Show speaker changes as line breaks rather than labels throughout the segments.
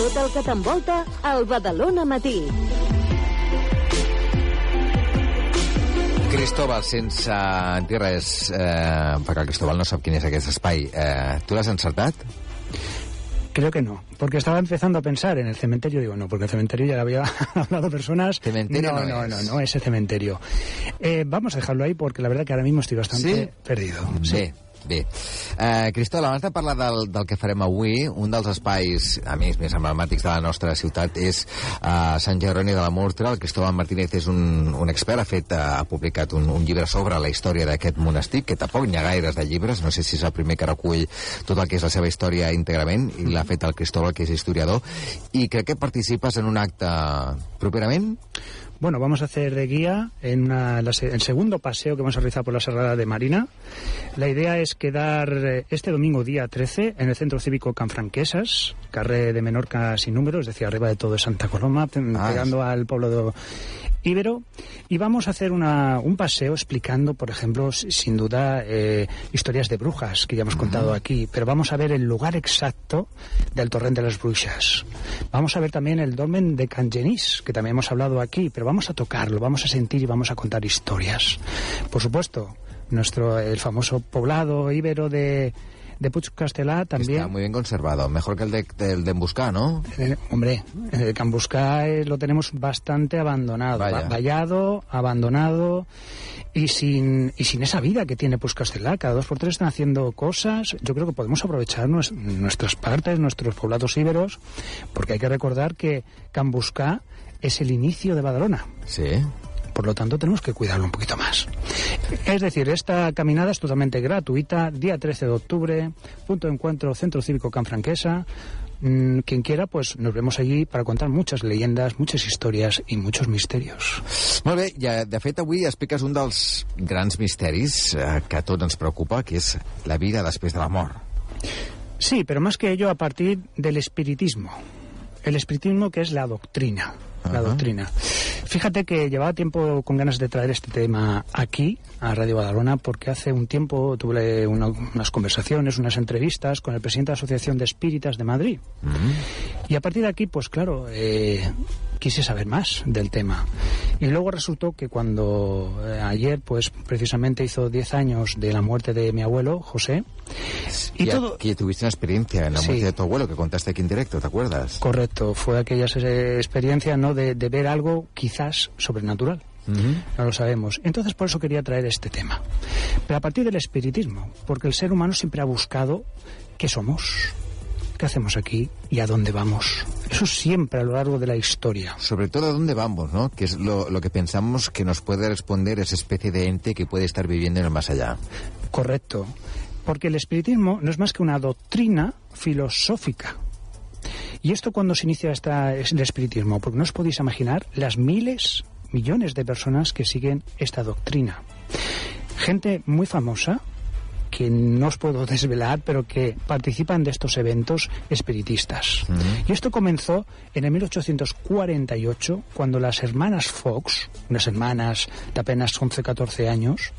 Tot el que t'envolta al Badalona Matí.
Cristóbal, sense dir res, eh, perquè el Cristóbal no sap quin és aquest espai, eh, tu l'has encertat?
Creo que no, porque estaba empezando a pensar en el cementerio, digo no, porque el cementerio ya había hablado personas.
Cementerio
no,
no
no,
es.
no, no, ese cementerio. Eh, vamos a dejarlo ahí porque la verdad que ahora mismo estoy bastante
Sí?
perdido.
Bé, bé. Uh, Cristóbal, abans de parlar del, del que farem avui, un dels espais, a més, més emblemàtics de la nostra ciutat és uh, Sant Jeroni de la Murtra. El Cristóbal Martínez és un, un expert, ha, fet, uh, ha publicat un, un llibre sobre la història d'aquest monestir, que tampoc n'hi ha gaires de llibres, no sé si és el primer que recull tot el que és la seva història íntegrament, i l'ha fet el Cristóbal, que és historiador, i crec que participes en un acte properament?
Bueno, vamos a hacer de guía en una- la el segundo paseo que vamos a realizar por la Serrada de Marina. La idea es quedar eh, este domingo día 13 en el Centro Cívico Canfranquesas, carré de Menorca sin número, es decir, arriba de todo de Santa Coloma,
Ah,
pegando al pueblo de Ibero. Y vamos a hacer una, un paseo explicando, por ejemplo, sin duda, eh, historias de brujas que ya hemos contado aquí, pero vamos a ver el lugar exacto del Torrente de las Brujas. Vamos a ver también el dolmen de Can Genís, que también hemos hablado aquí, pero vamos a tocarlo, vamos a sentir y vamos a contar historias. Por supuesto, nuestro el famoso poblado íbero de, de Puig también.
Está muy bien conservado, mejor que el de, del de ¿no?
Eh, hombre, el Cambuscá eh, lo tenemos bastante abandonado,
Vaya.
vallado, abandonado y sin y sin esa vida que tiene pues Castellá. Cada dos por tres están haciendo cosas. Yo creo que podemos aprovechar nues- nuestras partes, nuestros poblados íberos, porque hay que recordar que Cambuscá es el inicio de Badalona.
Sí.
Por lo tanto, tenemos que cuidarlo un poquito más. Es decir, esta caminada es totalmente gratuita, día 13 de octubre, punto de encuentro Centro Cívico Canfranquesa. Mm, Quien quiera, pues nos vemos allí para contar muchas leyendas, muchas historias y muchos misterios.
Molt bé, ja, de fet avui expliques un dels grans misteris eh, que a tots ens preocupa, que és la vida després de la mort.
Sí, pero más que ello a partir del espiritismo. El espiritismo que es la doctrina. La doctrina. Fíjate que llevaba tiempo con ganas de traer este tema aquí, a Radio Badalona, porque hace un tiempo tuve una- unas conversaciones, unas entrevistas con el presidente de la Asociación de Espíritas de Madrid. Y a partir de aquí, pues claro, eh, quise saber más del tema. Y luego resultó que cuando eh, ayer, pues precisamente hizo 10 años de la muerte de mi abuelo, José, y todo...
que tuviste una experiencia en la
Sí.
muerte de tu abuelo que contaste aquí en directo, ¿te acuerdas?
Correcto, fue aquella experiencia ¿no? de, de ver algo quizás sobrenatural.
Ujú.
No lo sabemos. Entonces por eso quería traer este tema. Pero a partir del espiritismo, porque el ser humano siempre ha buscado qué somos, qué hacemos aquí y a dónde vamos. Eso siempre a lo largo de la historia.
Sobre todo a dónde vamos, ¿no? Que es lo, lo que pensamos que nos puede responder esa especie de ente que puede estar viviendo en el más allá.
Correcto. Porque el espiritismo no es más que una doctrina filosófica. ¿Y esto cuando se inicia esta, es el espiritismo? Porque no os podéis imaginar las miles, millones de personas que siguen esta doctrina. Gente muy famosa, que no os puedo desvelar, pero que participan de estos eventos espiritistas. Y esto comenzó en el 1848, cuando las hermanas Fox, unas hermanas de apenas 11-14 años,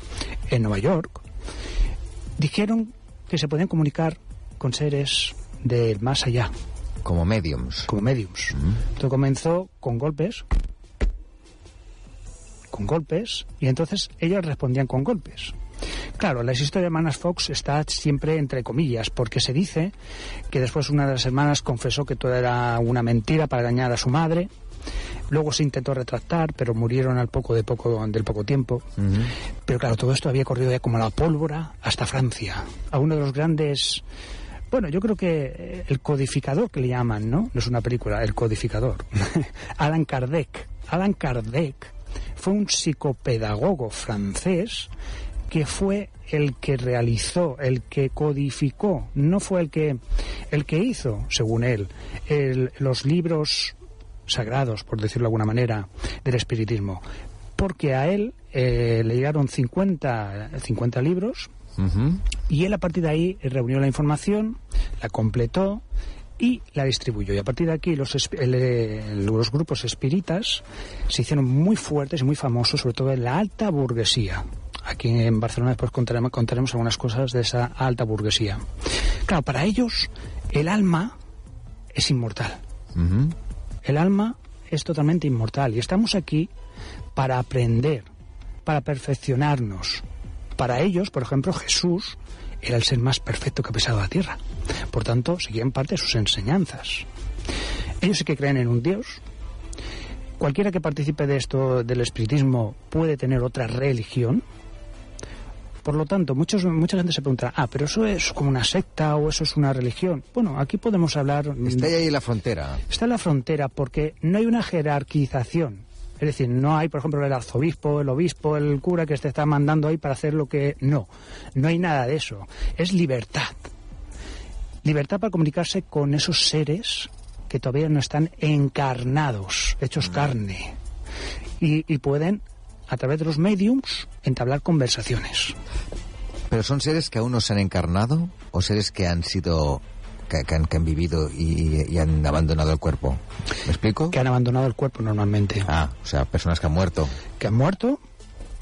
en Nueva York, dijeron que se podían comunicar con seres del más allá,
Como mediums.
como mediums. Esto comenzó con golpes, con golpes, y entonces ellas respondían con golpes. Claro, la historia de hermanas Fox está siempre entre comillas, porque se dice que después una de las hermanas confesó que todo era una mentira para engañar a su madre. Luego se intentó retractar, pero murieron al poco de poco del poco tiempo. Pero claro, todo esto había corrido ya como la pólvora hasta Francia, a uno de los grandes bueno, yo creo que eh, el codificador que le llaman, ¿no? No es una película, el codificador. Alan Kardec. Alan Kardec fue un psicopedagogo francés que fue el que realizó, el que codificó, no fue el que el que hizo, según él, el- los libros sagrados, por decirlo de alguna manera, del espiritismo. Porque a él eh, le llegaron 50, 50 libros y él a partir de ahí reunió la información, la completó y la distribuyó. Y a partir de aquí los, el, los grupos espíritas se hicieron muy fuertes y muy famosos, sobre todo en la alta burguesía. Aquí en Barcelona después contaremos, contaremos algunas cosas de esa alta burguesía. Claro, para ellos el alma es inmortal. El alma es totalmente inmortal y estamos aquí para aprender, para perfeccionarnos. Para ellos, por ejemplo, Jesús era el ser más perfecto que ha pisado la tierra. Por tanto, seguían parte de sus enseñanzas. Ellos sí que creen en un Dios. Cualquiera que participe de esto del espiritismo puede tener otra religión. Por lo tanto, muchos, mucha gente se pregunta, ah, pero eso es como una secta o eso es una religión. Bueno, aquí podemos hablar...
Está ahí la frontera.
Está en la frontera porque no hay una jerarquización. Es decir, no hay, por ejemplo, el arzobispo, el obispo, el cura que te está mandando ahí para hacer lo que... No, no hay nada de eso. Es libertad. Libertad para comunicarse con esos seres que todavía no están encarnados, hechos carne. Y, y pueden, a través de los mediums, entablar conversaciones.
¿Pero son seres que aún no se han encarnado o seres que han sido... que, que han, que han vivido y, y han abandonado el cuerpo? ¿Me explico?
Que han abandonado el cuerpo normalmente.
Ah, o sea, personas que han muerto.
que han muerto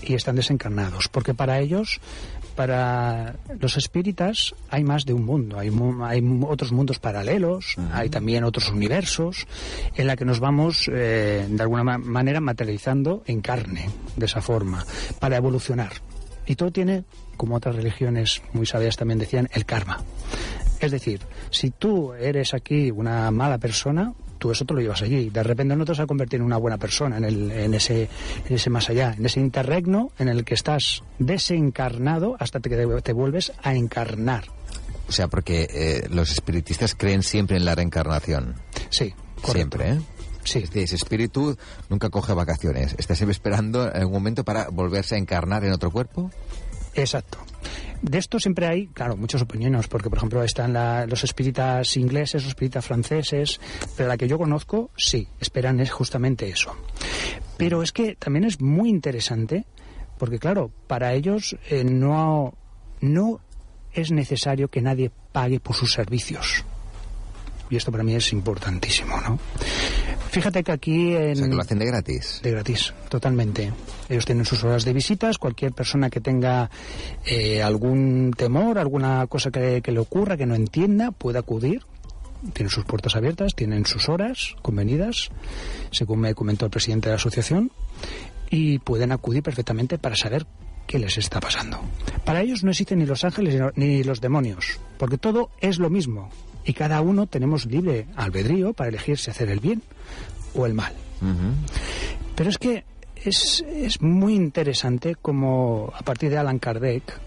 y están desencarnados, porque para ellos, para los espíritas, hay más de un mundo, hay, mu- hay otros mundos paralelos, hay también otros universos en la que nos vamos eh, de alguna ma- manera materializando en carne, de esa forma, para evolucionar. Y todo tiene, como otras religiones muy sabias también decían, el karma. Es decir, si tú eres aquí una mala persona, tú eso te lo llevas allí. De repente no te vas a convertir en una buena persona en, el, en, ese, en ese más allá, en ese interregno en el que estás desencarnado hasta que te, te vuelves a encarnar.
O sea, porque eh, los espiritistas creen siempre en la reencarnación.
Sí, correcto.
Siempre, ¿eh?
Sí.
Este- Ese espíritu nunca coge vacaciones. Está siempre esperando algún momento para volverse a encarnar en otro cuerpo.
Exacto. De esto siempre hay, claro, muchas opiniones, porque por ejemplo están la- los espíritas ingleses, los espíritas franceses, pero la que yo conozco, sí, esperan es justamente eso. Pero es que también es muy interesante, porque claro, para ellos eh, no, no es necesario que nadie pague por sus servicios. Y esto para mí es importantísimo, ¿no? Fíjate que aquí en...
O sea, que lo hacen de gratis.
De gratis, totalmente. Ellos tienen sus horas de visitas. Cualquier persona que tenga eh, algún temor, alguna cosa que, que le ocurra, que no entienda, puede acudir. Tienen sus puertas abiertas, tienen sus horas convenidas, según me comentó el presidente de la asociación, y pueden acudir perfectamente para saber qué les está pasando. Para ellos no existen ni los ángeles ni lo- ni los demonios, porque todo es lo mismo. Y cada uno tenemos libre albedrío para elegir si hacer el bien o el mal. Pero es que es, es muy interesante como a partir de Alan Kardec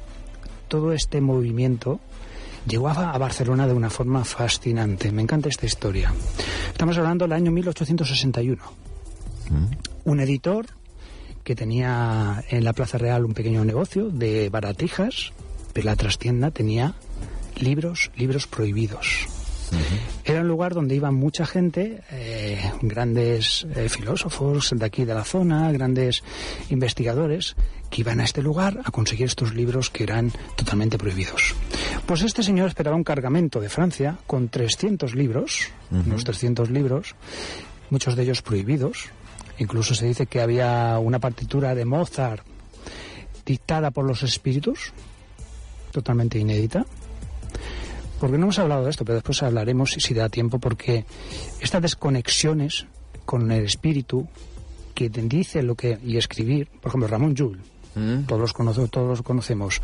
todo este movimiento llegó a, a Barcelona de una forma fascinante. Me encanta esta historia. Estamos hablando del año 1861. Un editor que tenía en la Plaza Real un pequeño negocio de baratijas, pero la trastienda tenía libros, libros prohibidos. Era un lugar donde iba mucha gente, eh, grandes eh, filósofos de aquí de la zona, grandes investigadores, que iban a este lugar a conseguir estos libros que eran totalmente prohibidos. Pues este señor esperaba un cargamento de Francia con 300 libros, unos 300 libros, muchos de ellos prohibidos. Incluso se dice que había una partitura de Mozart dictada por los espíritus, totalmente inédita porque no hemos hablado de esto, pero después hablaremos si, si da tiempo, porque estas desconexiones con el espíritu que te dice lo que y escribir, por ejemplo, Ramón Llull,
Mm.
todos los, conoce- todos los conocemos,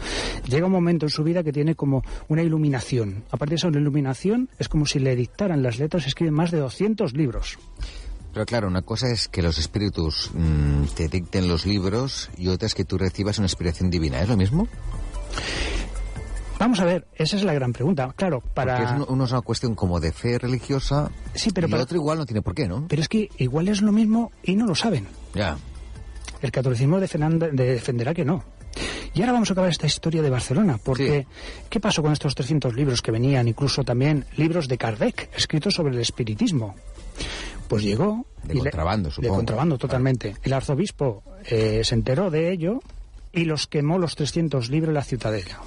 llega un momento en su vida que tiene como una iluminación. Aparte de eso, la iluminación es como si le dictaran las letras, escribe más de 200 libros.
Pero claro, una cosa es que los espíritus mm, te dicten los libros y otra es que tú recibas una inspiración divina. ¿Es lo mismo?
Vamos a ver, esa es la gran pregunta. Claro, para...
Porque es uno, es una cuestión como de fe religiosa
Sí, pero
y
para-
el otro igual no tiene por qué, ¿no?
Pero es que igual es lo mismo y no lo saben.
Ya.
El catolicismo de- defenderá que no. Y ahora vamos a acabar esta historia de Barcelona, porque ¿qué pasó con estos 300 libros que venían, incluso también libros de Kardec, escritos sobre el espiritismo? Pues llegó...
De
y le-
contrabando,
De
supongo.
contrabando, totalmente. El arzobispo eh, se enteró de ello y los quemó los 300 libros en la ciudadela.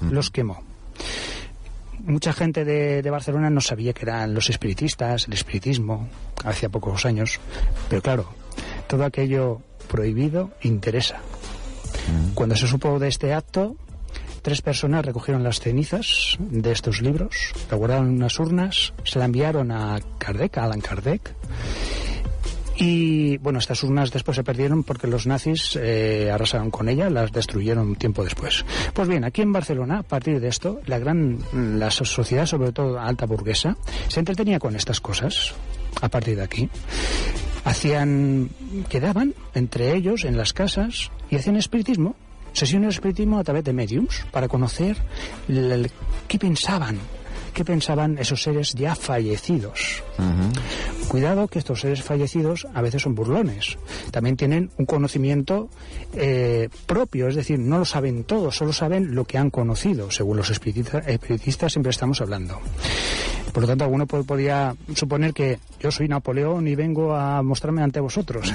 Los quemó. Mucha gente de, de Barcelona no sabía que eran los espiritistas, el espiritismo, hacía pocos años. Pero claro, todo aquello prohibido interesa. Cuando se supo de este acto, tres personas recogieron las cenizas de estos libros, la guardaron en unas urnas, se la enviaron a Kardec, a Alan Kardec, y bueno, estas urnas después se perdieron porque los nazis eh, arrasaron con ellas, las destruyeron tiempo después. Pues bien, aquí en Barcelona, a partir de esto, la gran, la sociedad, sobre todo alta burguesa, se entretenía con estas cosas. A partir de aquí, hacían, quedaban entre ellos en las casas y hacían espiritismo, sesiones de espiritismo a través de mediums para conocer qué pensaban, qué pensaban esos seres ya fallecidos. Cuidado que estos seres fallecidos a veces son burlones. También tienen un conocimiento eh, propio, es decir, no lo saben todo, solo saben lo que han conocido, según los espiritista- espiritistas siempre estamos hablando. Por lo tanto, alguno po- podría suponer que yo soy Napoleón y vengo a mostrarme ante vosotros.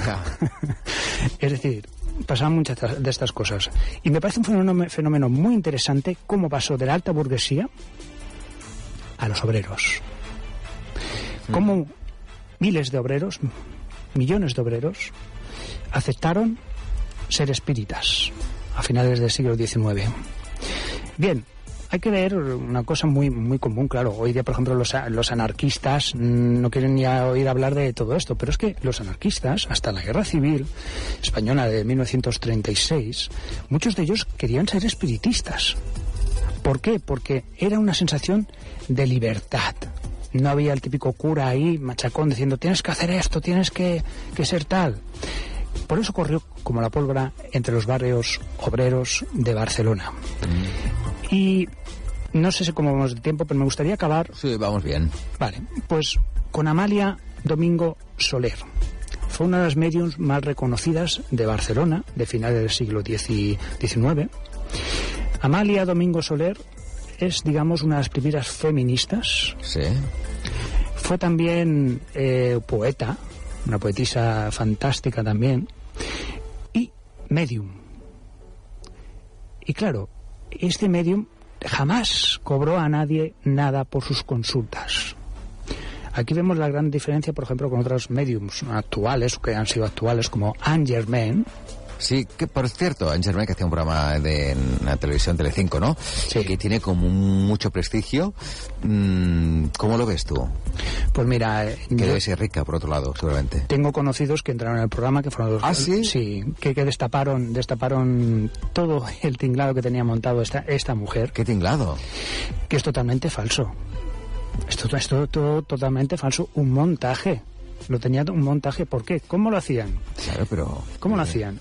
es decir, pasaban muchas de estas cosas. Y me parece un fenómeno, fenómeno muy interesante cómo pasó de la alta burguesía a los obreros. Cómo miles de obreros, millones de obreros, aceptaron ser espíritas a finales del siglo XIX. Bien, hay que ver una cosa muy muy común, claro. Hoy día, por ejemplo, los, los anarquistas mm, no quieren ni oír hablar de todo esto, pero es que los anarquistas, hasta la guerra civil española de 1936, muchos de ellos querían ser espiritistas. ¿Por qué? Porque era una sensación de libertad. No había el típico cura ahí, machacón, diciendo tienes que hacer esto, tienes que, que ser tal. Por eso corrió como la pólvora entre los barrios obreros de Barcelona. Y no sé si cómo vamos de tiempo, pero me gustaría acabar
Sí, vamos bien.
Vale, pues con Amalia Domingo Soler. Fue una de las mediums más reconocidas de Barcelona, de finales del siglo XIX. Amalia Domingo Soler es, digamos, una de las primeras feministas.
Sí.
Fue también eh, poeta, una poetisa fantástica también, y medium. Y claro, este medium jamás cobró a nadie nada por sus consultas. Aquí vemos la gran diferencia, por ejemplo, con otros mediums actuales, que han sido actuales, como Anne Germain,
Sí, que por cierto, Germain que hacía un programa de en la televisión Telecinco, ¿no?
Sí.
Que tiene como mucho prestigio. Mm, ¿Cómo lo ves tú?
pues mira, eh,
Que debe ser rica, por otro lado, seguramente.
tengo conocidos que entraron en el programa que fueron los
¿Ah, sí?
sí que, que destaparon destaparon todo el tinglado que tenía montado esta esta mujer
Qué tinglado.
que es totalmente falso. Esto es todo, todo totalmente falso, un montaje. Lo tenía un montaje, ¿por qué? ¿Cómo lo hacían?
Claro, pero...
¿Cómo lo hacían?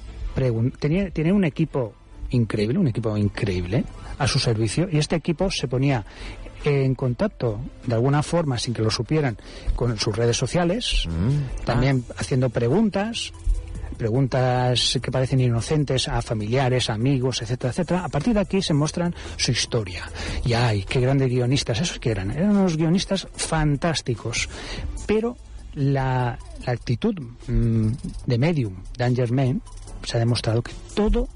Tenía, tenía un equipo increíble, un equipo increíble a su servicio y este equipo se ponía en contacto de alguna forma sin que lo supieran con sus redes sociales,
Mm.
también haciendo preguntas, preguntas que parecen inocentes a familiares, amigos, etcétera, etcétera. A partir de aquí se muestran su historia. Y ay, qué grandes guionistas, esos que eran. Eran unos guionistas fantásticos. Pero la, la actitud mm, de medium de Germain se ha demostrado que todo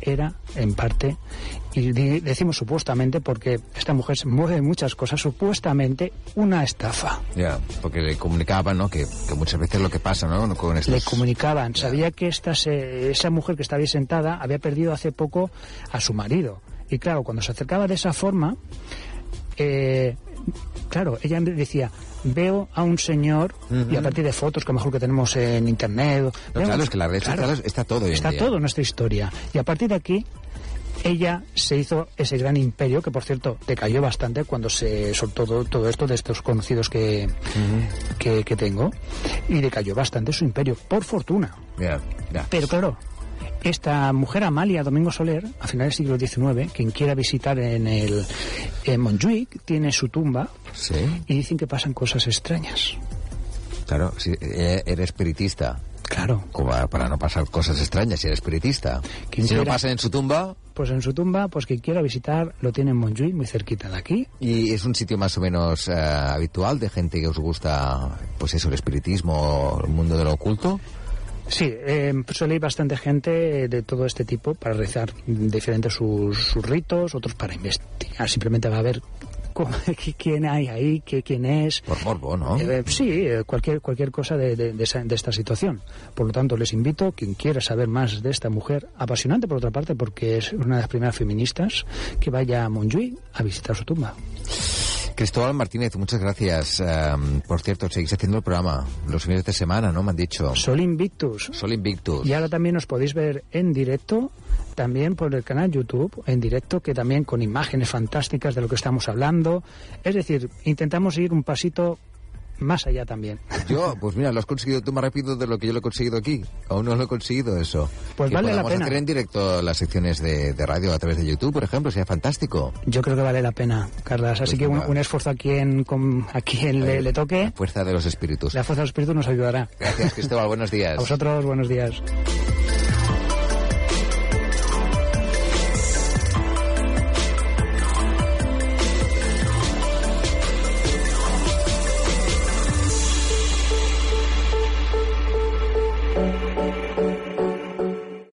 era en parte, y decimos supuestamente porque esta mujer se mueve muchas cosas, supuestamente una estafa.
Ya, porque le comunicaban, ¿no? Que, que muchas veces lo que pasa, ¿no? Con estos...
Le comunicaban, sabía que esta se- esa mujer que estaba ahí sentada había perdido hace poco a su marido. Y claro, cuando se acercaba de esa forma, eh, claro, ella decía, veo a un señor, y a partir de fotos que a lo mejor que tenemos en internet...
No, claro, es que redes sociales está todo en
Está
día.
todo en nuestra historia. Y a partir de aquí, ella se hizo ese gran imperio, que por cierto decayó bastante cuando se soltó todo, todo esto de estos conocidos que, que, que tengo, y decayó bastante su imperio, por fortuna. Pero claro, esta mujer Amalia Domingo Soler, a finales del siglo XIX, quien quiera visitar en el en Montjuic, tiene su tumba
Sí,
y dicen que pasan cosas extrañas.
claro. Si eh, eres espiritista,
Claro,
como para- no pasar cosas extrañas, si eres espiritista.
Quien
Si no
quiera-
pasa en su tumba,
pues en su tumba, pues quien quiera visitar, lo tiene en Montjuic, muy cerquita de aquí.
y es un sitio más o menos eh, habitual de gente que os gusta, pues eso, el espiritismo, el mundo de lo oculto.
Sí, eh, suele ir bastante gente de todo este tipo para realizar diferentes sus, sus ritos, otros para investigar. Simplemente va a ver cómo- quién hay ahí, qué, quién es.
Por morbo, ¿no?
Eh, sí, eh, cualquier, cualquier cosa de, de- de esa- de esta situación. Por lo tanto, les invito, quien quiera saber más de esta mujer, apasionante por otra parte, porque es una de las primeras feministas, que vaya a Montjuïc a visitar su tumba.
Cristóbal Martínez, muchas gracias. Eh, por cierto, seguís haciendo el programa los fines de semana, ¿no? Me han dicho.
Sol Invictus.
Sol Invictus.
Y ahora también os podéis ver en directo, también por el canal YouTube, en directo, que también con imágenes fantásticas de lo que estamos hablando. Es decir, intentamos ir un pasito más allá también.
Yo, pues mira, lo has conseguido tú más rápido de lo que yo lo he conseguido aquí. Aún no lo he conseguido eso.
Pues
que
vale la pena.
hacer en directo las secciones de, de radio a través de YouTube, por ejemplo, sería fantástico.
Yo creo que vale la pena, Carlas. Así
Pues
que un, esfuerzo a quien, con- a quien le, le
La
toque,
fuerza de los espíritus.
la fuerza del espíritu nos ayudará.
Gracias, Cristóbal. Buenos días.
A vosotros, buenos días.